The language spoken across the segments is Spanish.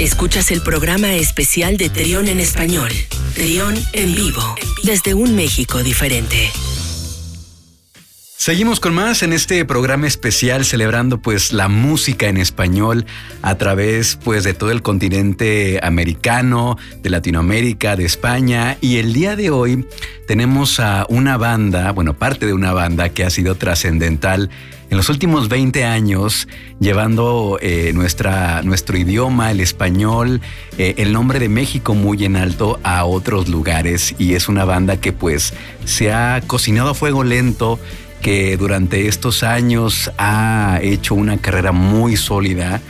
Escuchas el programa especial de Trión en español, Trión en vivo, desde un México diferente. Seguimos con más en este programa especial celebrando pues la música en español a través pues de todo el continente americano, de Latinoamérica, de España y el día de hoy tenemos a una banda, bueno, parte de una banda que ha sido trascendental en los últimos 20 años, llevando eh, nuestro idioma, el español, eh, el nombre de México muy en alto a otros lugares. Y es una banda que pues se ha cocinado a fuego lento que durante estos años ha hecho una carrera muy sólida.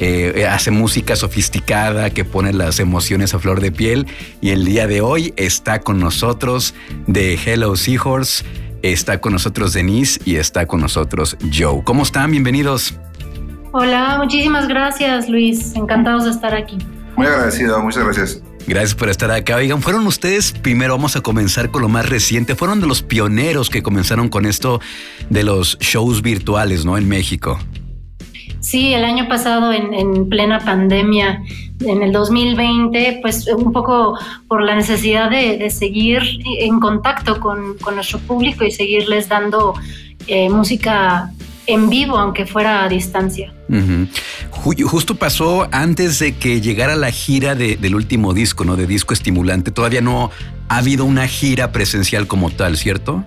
Eh, hace música sofisticada que pone las emociones a flor de piel y el día de hoy está con nosotros de Hello Seahorse, está con nosotros Denise y está con nosotros Joe. ¿Cómo están? Bienvenidos. Hola, muchísimas gracias Luis, encantados de estar aquí. Muy agradecido, muchas gracias. Gracias por estar acá. Oigan, fueron ustedes, primero vamos a comenzar con lo más reciente, fueron de los pioneros que comenzaron con esto de los shows virtuales, ¿no? En México. Sí, el año pasado en, plena pandemia, en el 2020, pues un poco por la necesidad de, seguir en contacto con, nuestro público y seguirles dando eh, música en vivo, aunque fuera a distancia. Justo pasó antes de que llegara la gira del último disco, ¿no? De disco estimulante. Todavía no ha habido una gira presencial como tal, ¿cierto?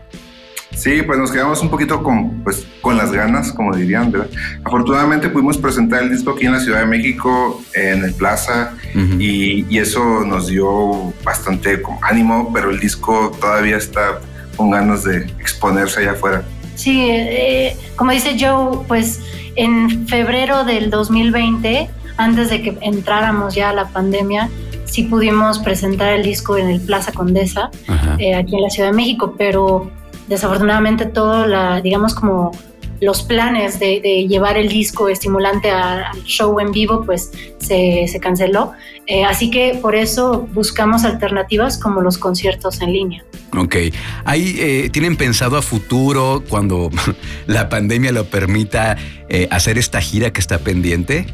Sí, pues nos quedamos un poquito con, pues, con las ganas, como dirían, ¿verdad? Afortunadamente pudimos presentar el disco aquí en la Ciudad de México, en el Plaza, y, y, eso nos dio bastante ánimo, pero el disco todavía está con ganas de exponerse allá afuera. Sí, eh, como dice Joe, pues en febrero del 2020, antes de que entráramos ya a la pandemia, sí pudimos presentar el disco en el Plaza Condesa, eh, aquí en la Ciudad de México, pero desafortunadamente todo, la, digamos como los planes de, llevar el disco estimulante al show en vivo, pues se, canceló. Eh, así que por eso buscamos alternativas como los conciertos en línea. Ok. ¿Hay, eh, ¿Tienen pensado a futuro, cuando la pandemia lo permita, eh, hacer esta gira que está pendiente?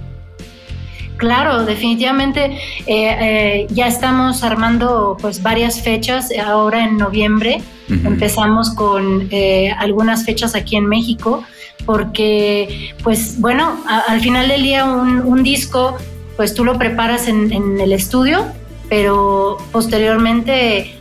Claro, definitivamente ya estamos armando pues varias fechas ahora en noviembre. Empezamos con algunas fechas aquí en México porque pues bueno, al final del día un, disco pues tú lo preparas en, el estudio, pero posteriormente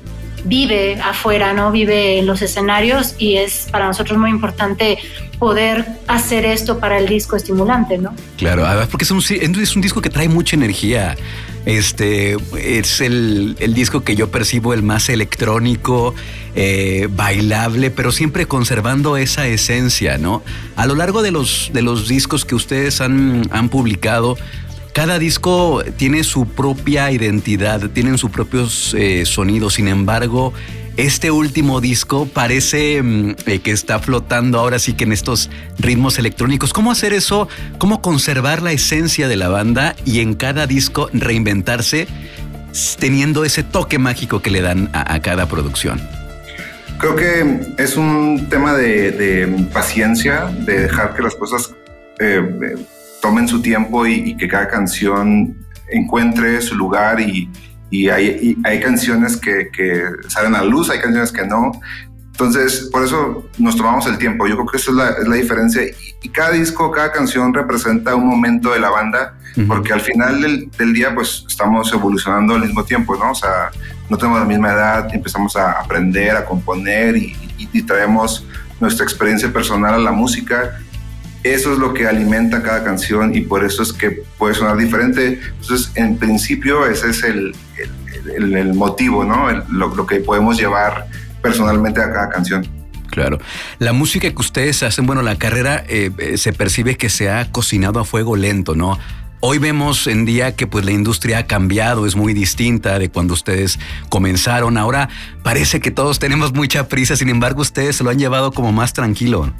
vive afuera, ¿no? Vive en los escenarios y es para nosotros muy importante poder hacer esto para el disco estimulante, ¿no? Claro, además porque es un, es un disco que trae mucha energía. Este es el, disco que yo percibo el más electrónico, eh, bailable, pero siempre conservando esa esencia, ¿no? A lo largo de los, de los discos que ustedes han, han publicado, cada disco tiene su propia identidad, tienen sus propios eh, sonidos, sin embargo, este último disco parece mm, eh, que está flotando ahora sí que en estos ritmos electrónicos. ¿Cómo hacer eso? ¿Cómo conservar la esencia de la banda y en cada disco reinventarse teniendo ese toque mágico que le dan a, cada producción? Creo que es un tema de, paciencia, de dejar que las cosas eh, tomen su tiempo y, que cada canción encuentre su lugar y, y hay, hay canciones que, que, salen a la luz, hay canciones que no. Entonces, por eso nos tomamos el tiempo. Yo creo que esa es la, es la diferencia. Y, cada disco, cada canción representa un momento de la banda, porque al final del, del, día, pues estamos evolucionando al mismo tiempo, ¿no? O sea, no tenemos la misma edad, empezamos a aprender, a componer y, y traemos nuestra experiencia personal a la música eso es lo que alimenta cada canción y por eso es que puede sonar diferente. Entonces, en principio, ese es el, el, motivo, ¿no? lo, que podemos llevar personalmente a cada canción. Claro. La música que ustedes hacen, bueno, la carrera eh, eh, se percibe que se ha cocinado a fuego lento, ¿no? Hoy vemos en día que pues la industria ha cambiado, es muy distinta de cuando ustedes comenzaron. Ahora parece que todos tenemos mucha prisa, sin embargo ustedes se lo han llevado como más tranquilo.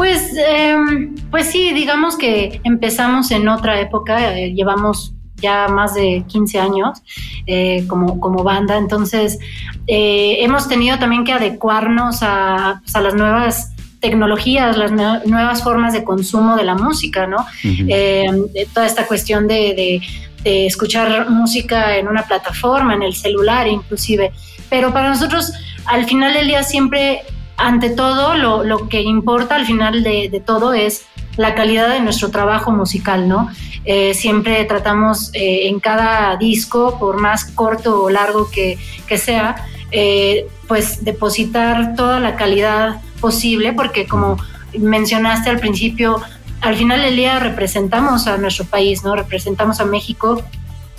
Pues, em, pues sí, digamos que empezamos en otra época, eh, llevamos ya más de 15 años eh, como, como banda, entonces eh, hemos tenido también que adecuarnos a, pues, a, las nuevas tecnologías, las nuevas formas de consumo de la música, ¿no? Eh, toda esta cuestión de, escuchar música en una plataforma, en el celular inclusive. Pero para nosotros, al final del día, siempre, ante todo, lo, que importa al final de, todo es la calidad de nuestro trabajo musical, ¿no? Eh, siempre tratamos eh, en cada disco, por más corto o largo que, que sea, pues depositar toda la calidad posible, porque como mencionaste al principio, al final del día representamos a nuestro país, ¿no? Representamos a México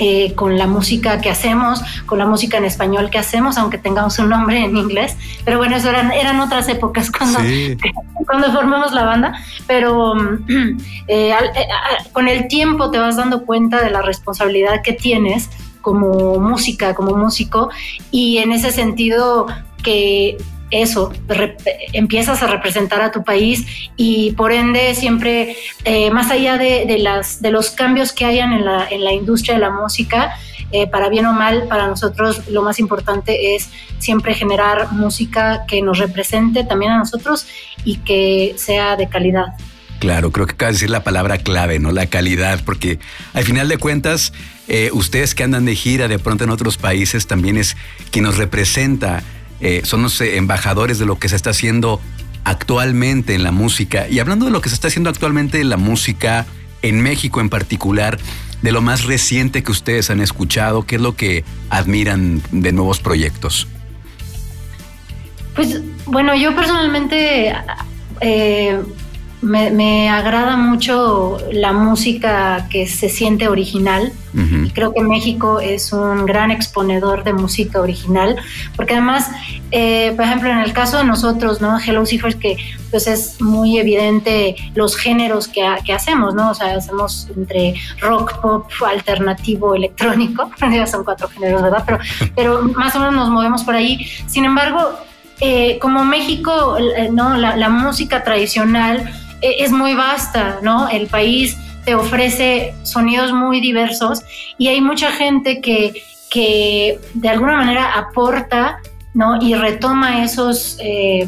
eh, con la música que hacemos, con la música en español que hacemos, aunque tengamos un nombre en inglés. Pero bueno, eso eran, eran otras épocas cuando, cuando formamos la banda. Pero eh, eh, con el tiempo te vas dando cuenta de la responsabilidad que tienes como música, como músico, y en ese sentido que eso, empiezas a representar a tu país y por ende siempre, eh, más allá de, las, de los cambios que hayan en la, en la industria de la música, eh, para bien o mal, para nosotros lo más importante es siempre generar música que nos represente también a nosotros y que sea de calidad. Claro, creo que acaba de decir la palabra clave, ¿no? La calidad, porque al final de cuentas, eh, ustedes que andan de gira de pronto en otros países también es quien nos representa eh, son los eh, embajadores de lo que se está haciendo actualmente en la música. Y hablando de lo que se está haciendo actualmente en la música, en México en particular, de lo más reciente que ustedes han escuchado, ¿qué es lo que admiran de nuevos proyectos? Pues bueno, yo personalmente eh, me, agrada mucho la música que se siente original. Creo que México es un gran exponedor de música original, porque además, eh, por ejemplo, en el caso de nosotros, ¿no? Hello Seekers, que pues es muy evidente los géneros que, que, hacemos, ¿no? O sea, hacemos entre rock, pop, alternativo, electrónico, ya son cuatro géneros, ¿verdad? Pero, pero más o menos nos movemos por ahí. Sin embargo, eh, como México, eh, ¿no? la música tradicional, es muy vasta, ¿no? El país te ofrece sonidos muy diversos y hay mucha gente que, que de alguna manera aporta, ¿no? Y retoma esos, eh,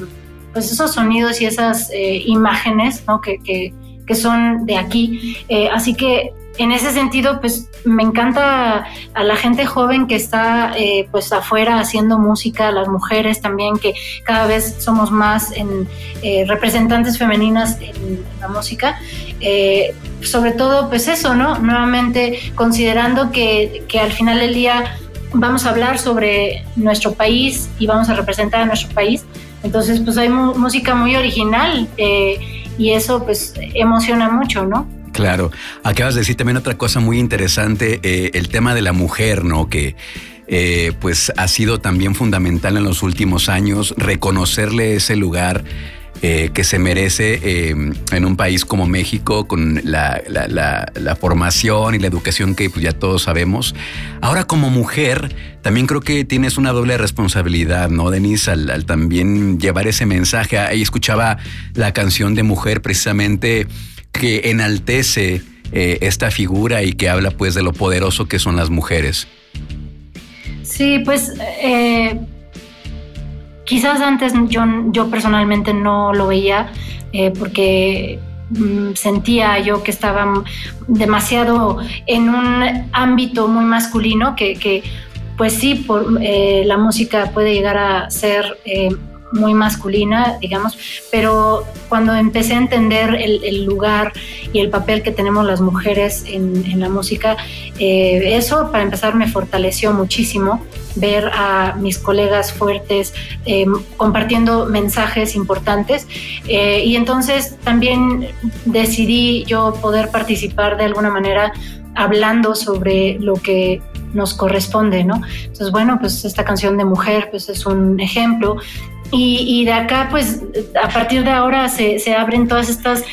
pues esos sonidos y esas eh, imágenes, ¿no? Que, que, que, son de aquí. Eh, así que en ese sentido, pues me encanta a la gente joven que está eh, pues afuera haciendo música, las mujeres también, que cada vez somos más eh, representantes femeninas en la música. Eh, sobre todo, pues eso, ¿no? Nuevamente, considerando que, que al final del día vamos a hablar sobre nuestro país y vamos a representar a nuestro país. Entonces, pues hay música muy original y eso pues emociona mucho, ¿no? Claro. Acabas de decir también otra cosa muy interesante, eh, el tema de la mujer, ¿no? Que eh, pues ha sido también fundamental en los últimos años reconocerle ese lugar eh, que se merece en un país como México con la, formación y la educación que pues, ya todos sabemos. Ahora como mujer, también creo que tienes una doble responsabilidad, ¿no, Denise? Al, al también llevar ese mensaje. Ahí escuchaba la canción de mujer precisamente que enaltece eh, esta figura y que habla pues de lo poderoso que son las mujeres. Sí, pues eh, quizás antes yo, yo personalmente no lo veía eh, porque mm, sentía yo que estaba demasiado en un ámbito muy masculino que, pues sí, por, la música puede llegar a ser muy masculina, digamos, pero cuando empecé a entender el, lugar y el papel que tenemos las mujeres en, la música, eh, eso para empezar me fortaleció muchísimo ver a mis colegas fuertes eh, compartiendo mensajes importantes eh, y entonces también decidí yo poder participar de alguna manera hablando sobre lo que nos corresponde, ¿no? Entonces, bueno, pues esta canción de mujer, pues es un ejemplo y, de acá, pues, a partir de ahora se, abren todas estas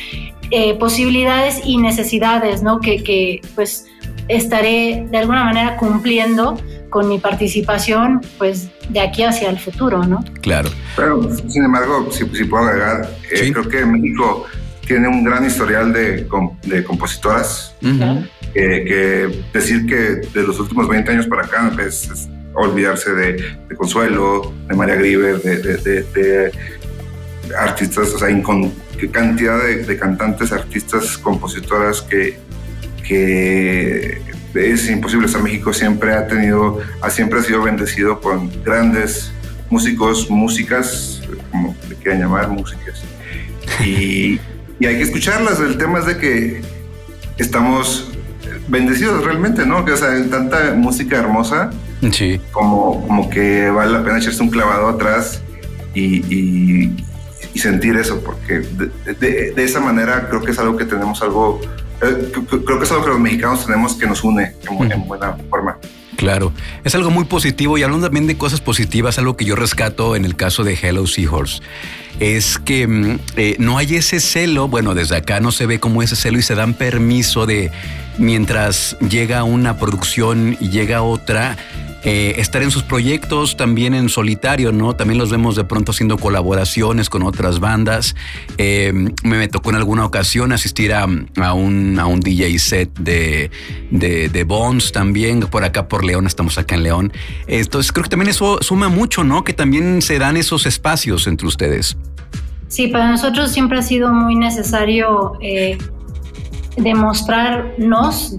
eh, posibilidades y necesidades, ¿no? Que, pues, estaré de alguna manera cumpliendo con mi participación, pues, de aquí hacia el futuro, ¿no? Claro. Pero, sin embargo, si, puedo agregar, eh, creo que México tiene un gran historial de, de compositoras. que decir que de los últimos 20 años para acá pues, olvidarse de, Consuelo, de María Grieber, de, artistas, o sea, con cantidad de, cantantes, artistas, compositoras que, es imposible. O México siempre ha tenido, siempre ha sido bendecido con grandes músicos, músicas, como le quieran llamar, músicas. Y, hay que escucharlas. El tema es de que estamos bendecidos realmente, ¿no? Que, o sea, tanta música hermosa, sí. como, como que vale la pena echarse un clavado atrás y, y, sentir eso, porque de, de, esa manera creo que es algo que tenemos algo, eh, creo que es algo que los mexicanos tenemos que nos une en buena forma. Claro, es algo muy positivo y hablando también de cosas positivas, algo que yo rescato en el caso de Hello Seahorse, es que mm, eh, no hay ese celo, bueno, desde acá no se ve como ese celo y se dan permiso de mientras llega una producción y llega otra, eh, estar en sus proyectos también en solitario, ¿no? También los vemos de pronto haciendo colaboraciones con otras bandas. Eh, me tocó en alguna ocasión asistir a, un, a un DJ set de, de, Bones también, por acá por León, estamos acá en León. Entonces creo que también eso suma mucho, ¿no? Que también se dan esos espacios entre ustedes. Sí, para nosotros siempre ha sido muy necesario eh, demostrarnos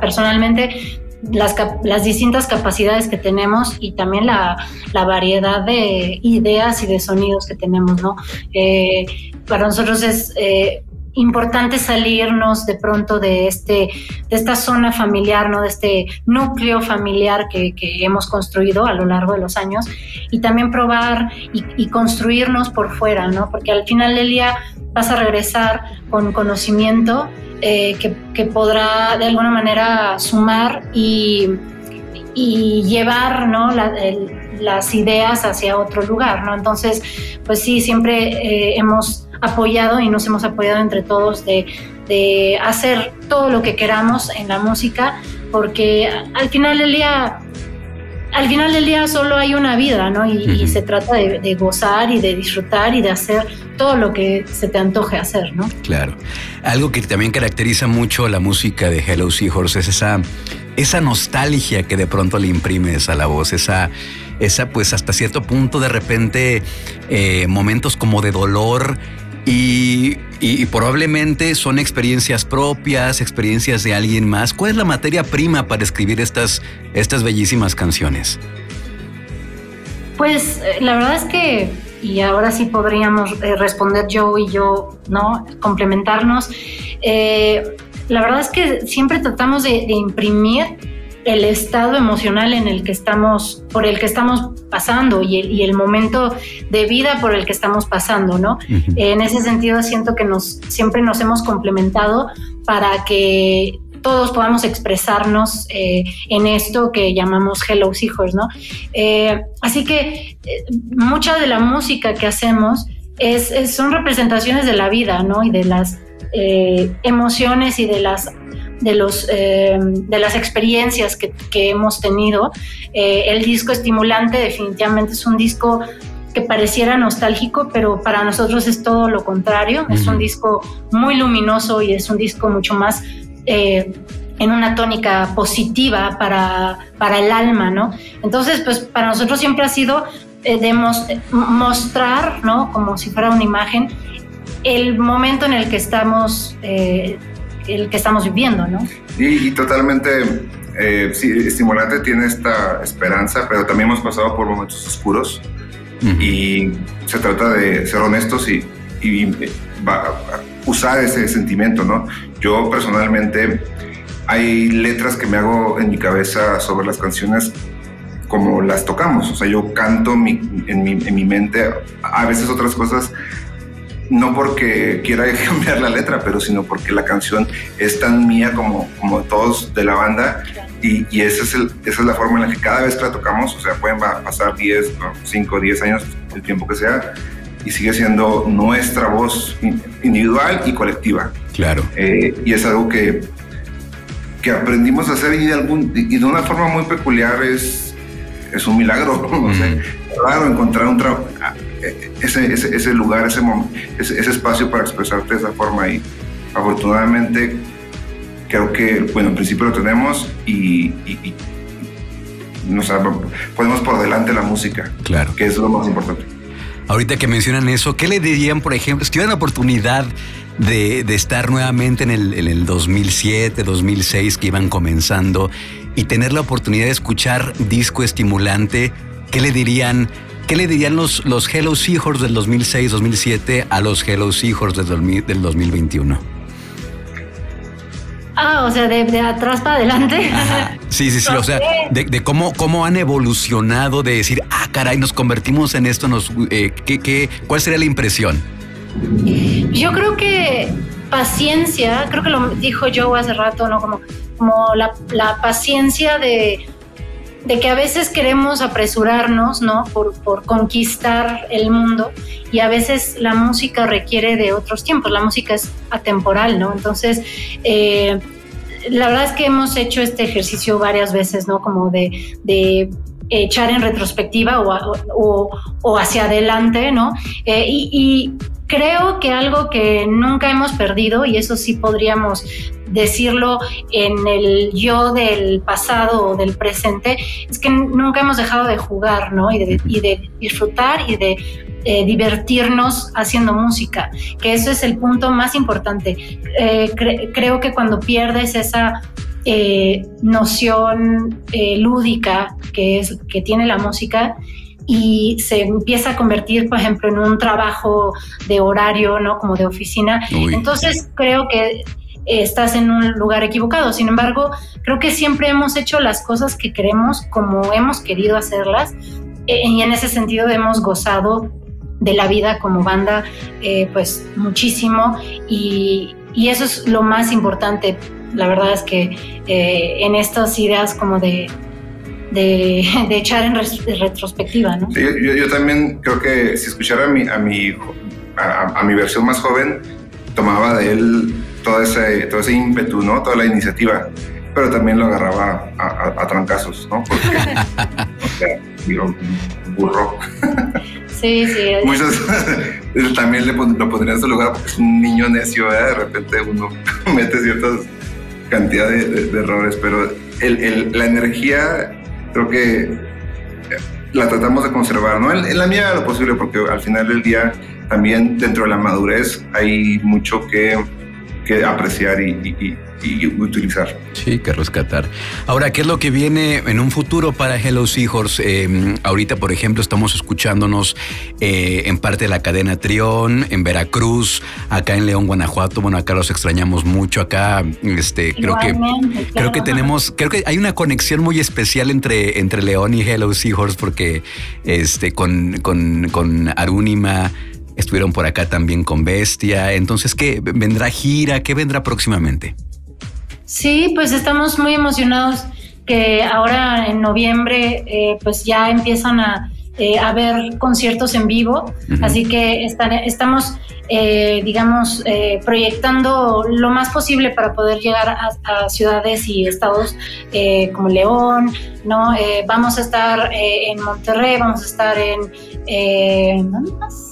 personalmente las, distintas capacidades que tenemos y también la, variedad de ideas y de sonidos que tenemos, ¿no? Eh, para nosotros es eh, importante salirnos de pronto de, este, de esta zona familiar, ¿no? De este núcleo familiar que, hemos construido a lo largo de los años y también probar y, y construirnos por fuera, ¿no? Porque al final del día vas a regresar con conocimiento eh, que, podrá de alguna manera sumar y, llevar ¿no? las ideas hacia otro lugar. ¿no? Entonces, pues sí, siempre eh, hemos apoyado y nos hemos apoyado entre todos de, de hacer todo lo que queramos en la música, porque al final del día al final del día solo hay una vida, ¿no? Y, se trata de, gozar y de disfrutar y de hacer todo lo que se te antoje hacer, ¿no? Claro. Algo que también caracteriza mucho la música de Hello Seahorse es esa, esa nostalgia que de pronto le imprimes a la voz, esa, esa pues hasta cierto punto de repente eh, momentos como de dolor y, probablemente son experiencias propias, experiencias de alguien más. ¿Cuál es la materia prima para escribir estas, estas bellísimas canciones? Pues eh, la verdad es que, y ahora sí podríamos eh, responder yo y yo, ¿no? Complementarnos. Eh, la verdad es que siempre tratamos de imprimir el estado emocional en el que estamos, por el que estamos pasando y el, momento de vida por el que estamos pasando, ¿no? En ese sentido siento que nos, siempre nos hemos complementado para que todos podamos expresarnos eh, en esto que llamamos Hello Seahorse, ¿no? Eh, así que eh, mucha de la música que hacemos es, son representaciones de la vida, ¿no? Y de las emociones y de las de, los, eh, de las experiencias que, hemos tenido. Eh, el disco estimulante definitivamente es un disco que pareciera nostálgico, pero para nosotros es todo lo contrario. Es un disco muy luminoso y es un disco mucho más eh, en una tónica positiva para, para el alma, ¿no? Entonces, pues para nosotros siempre ha sido mostrar, ¿no? Como si fuera una imagen, el momento en el que estamos el que estamos viviendo, ¿no? Y, totalmente, eh, sí, estimulante tiene esta esperanza, pero también hemos pasado por momentos oscuros y se trata de ser honestos y, usar ese sentimiento, ¿no? Yo personalmente hay letras que me hago en mi cabeza sobre las canciones como las tocamos, o sea, yo canto en, mi, en mi mente, a veces otras cosas no porque quiera cambiar la letra, pero sino porque la canción es tan mía como, como todos de la banda y, y esa, es el, esa es la forma en la que cada vez que la tocamos, o sea, pueden pasar 10, 5, 10 años, el tiempo que sea, y sigue siendo nuestra voz individual y colectiva. Claro. Eh, y es algo que, que aprendimos a hacer y de, algún, y de una forma muy peculiar es, es un milagro. ¿no? claro, encontrar un trabajo ese, ese, ese lugar, ese, ese, espacio para expresarte de esa forma y afortunadamente creo que, bueno, en principio lo tenemos y, y, nos podemos por delante la música, claro. que es lo más importante. ahorita que mencionan eso, ¿qué le dirían, por ejemplo, si tuvieran la oportunidad de, estar nuevamente en el, en el 2007, 2006 que iban comenzando y tener la oportunidad de escuchar disco estimulante, ¿qué le dirían? ¿Qué le dirían los, los Hello Seahorse del 2006-2007 a los Hello Seahorse del, del 2021? Ah, o sea, de, atrás para adelante. Sí, sí, sí. O sea, de, cómo, cómo han evolucionado, de decir, ah, caray, nos convertimos en esto, nos, eh, ¿qué, qué, ¿cuál sería la impresión? Yo creo que paciencia, creo que lo dijo Joe hace rato, ¿no? Como, como la, la paciencia de de que a veces queremos apresurarnos, ¿no? Por, por, conquistar el mundo y a veces la música requiere de otros tiempos, la música es atemporal, ¿no? Entonces, eh, la verdad es que hemos hecho este ejercicio varias veces, ¿no? Como de, de echar en retrospectiva o, o, hacia adelante, ¿no? Eh, y creo que algo que nunca hemos perdido, y eso sí podríamos decirlo en el yo del pasado o del presente, es que nunca hemos dejado de jugar, ¿no? Y de, disfrutar y de eh, divertirnos haciendo música, que eso es el punto más importante. Eh, creo que cuando pierdes esa eh, noción lúdica que, es, que tiene la música, y se empieza a convertir, por ejemplo, en un trabajo de horario, ¿no? Como de oficina. Entonces creo que estás en un lugar equivocado. Sin embargo, creo que siempre hemos hecho las cosas que queremos como hemos querido hacerlas eh, y en ese sentido hemos gozado de la vida como banda eh, pues muchísimo y, eso es lo más importante. La verdad es que eh, en estas ideas como de, de, echar en retrospectiva, ¿no? yo, también creo que si escuchara a mi, a mi, a mi versión más joven, tomaba de él todo ese, todo ese ímpetu, ¿no? Toda la iniciativa, pero también lo agarraba a, trancazos, ¿no? Porque, o sea, digo, burro. Sí, sí. Muchos también le lo pondría en su lugar porque es un niño necio, ¿eh? De repente uno mete ciertas cantidades de, errores, pero el, el, la energía creo que la tratamos de conservar, ¿no? En, en la medida de lo posible, porque al final del día también dentro de la madurez hay mucho que que apreciar y, utilizar. Sí, que rescatar. Ahora, ¿qué es lo que viene en un futuro para Hello Seahorse? Em, ahorita, por ejemplo, estamos escuchándonos eh, en parte de la cadena Trión, en Veracruz, acá en León, Guanajuato. Bueno, acá los extrañamos mucho. Acá, este, creo que creo que tenemos, creo que hay una conexión muy especial entre, entre León y Hello Seahorse porque este, con, con, con Arúnima Estuvieron por acá también con Bestia. Entonces, ¿qué vendrá gira? ¿Qué vendrá próximamente? Sí, pues estamos muy emocionados que ahora en noviembre eh, pues ya empiezan a eh, haber conciertos en vivo. Así que estamos, eh, digamos, proyectando lo más posible para poder llegar a, ciudades y estados como León, ¿no? vamos a estar en Monterrey, vamos a estar en... ¿Dónde más?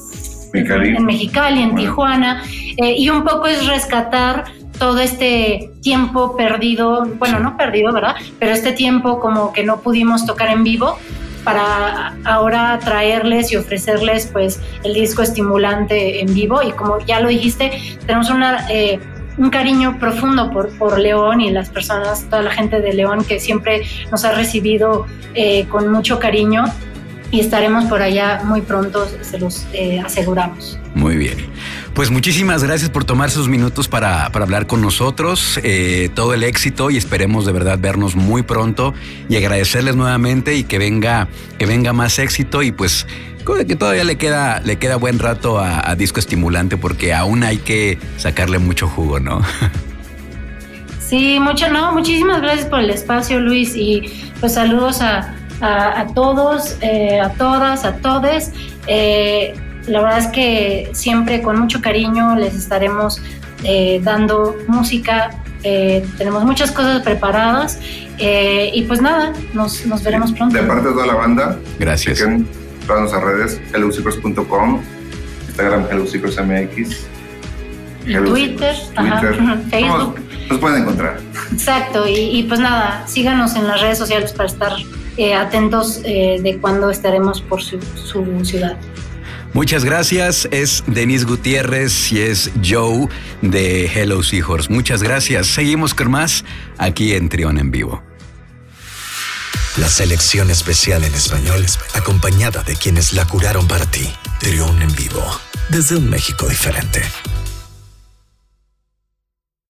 en Mexicali, en Tijuana, eh, y un poco es rescatar todo este tiempo perdido, bueno, no perdido, ¿verdad? Pero este tiempo como que no pudimos tocar en vivo para ahora traerles y ofrecerles pues el disco estimulante en vivo y como ya lo dijiste, tenemos una... Eh, un cariño profundo por, por León y las personas, toda la gente de León que siempre nos ha recibido eh, con mucho cariño y estaremos por allá muy pronto, se los eh, aseguramos. Muy bien. Pues muchísimas gracias por tomar sus minutos para, hablar con nosotros. Eh, todo el éxito y esperemos de verdad vernos muy pronto y agradecerles nuevamente y que venga, que venga más éxito y pues que todavía le queda, le queda buen rato a, a disco estimulante porque aún hay que sacarle mucho jugo, ¿no? Sí, mucho, no, muchísimas gracias por el espacio, Luis, y pues saludos a, a, todos, eh, a todas, a todes. Eh, la verdad es que siempre con mucho cariño les estaremos eh, dando música. tenemos muchas cosas preparadas y pues nada, nos, nos, veremos pronto. De parte de toda la banda, gracias. en todas nuestras redes, helloseekers.com, Instagram helloseekersmx, Twitter, Twitter Facebook. Nos pueden encontrar. Exacto, y, y, pues nada, síganos en las redes sociales para estar eh, atentos eh, de cuándo estaremos por su, ciudad. Muchas gracias. Es Denis Gutiérrez y es Joe de Hello Seahorse. Muchas gracias. Seguimos con más aquí en Trión en Vivo. La selección especial en español, acompañada de quienes la curaron para ti. Trión en Vivo, desde un México diferente.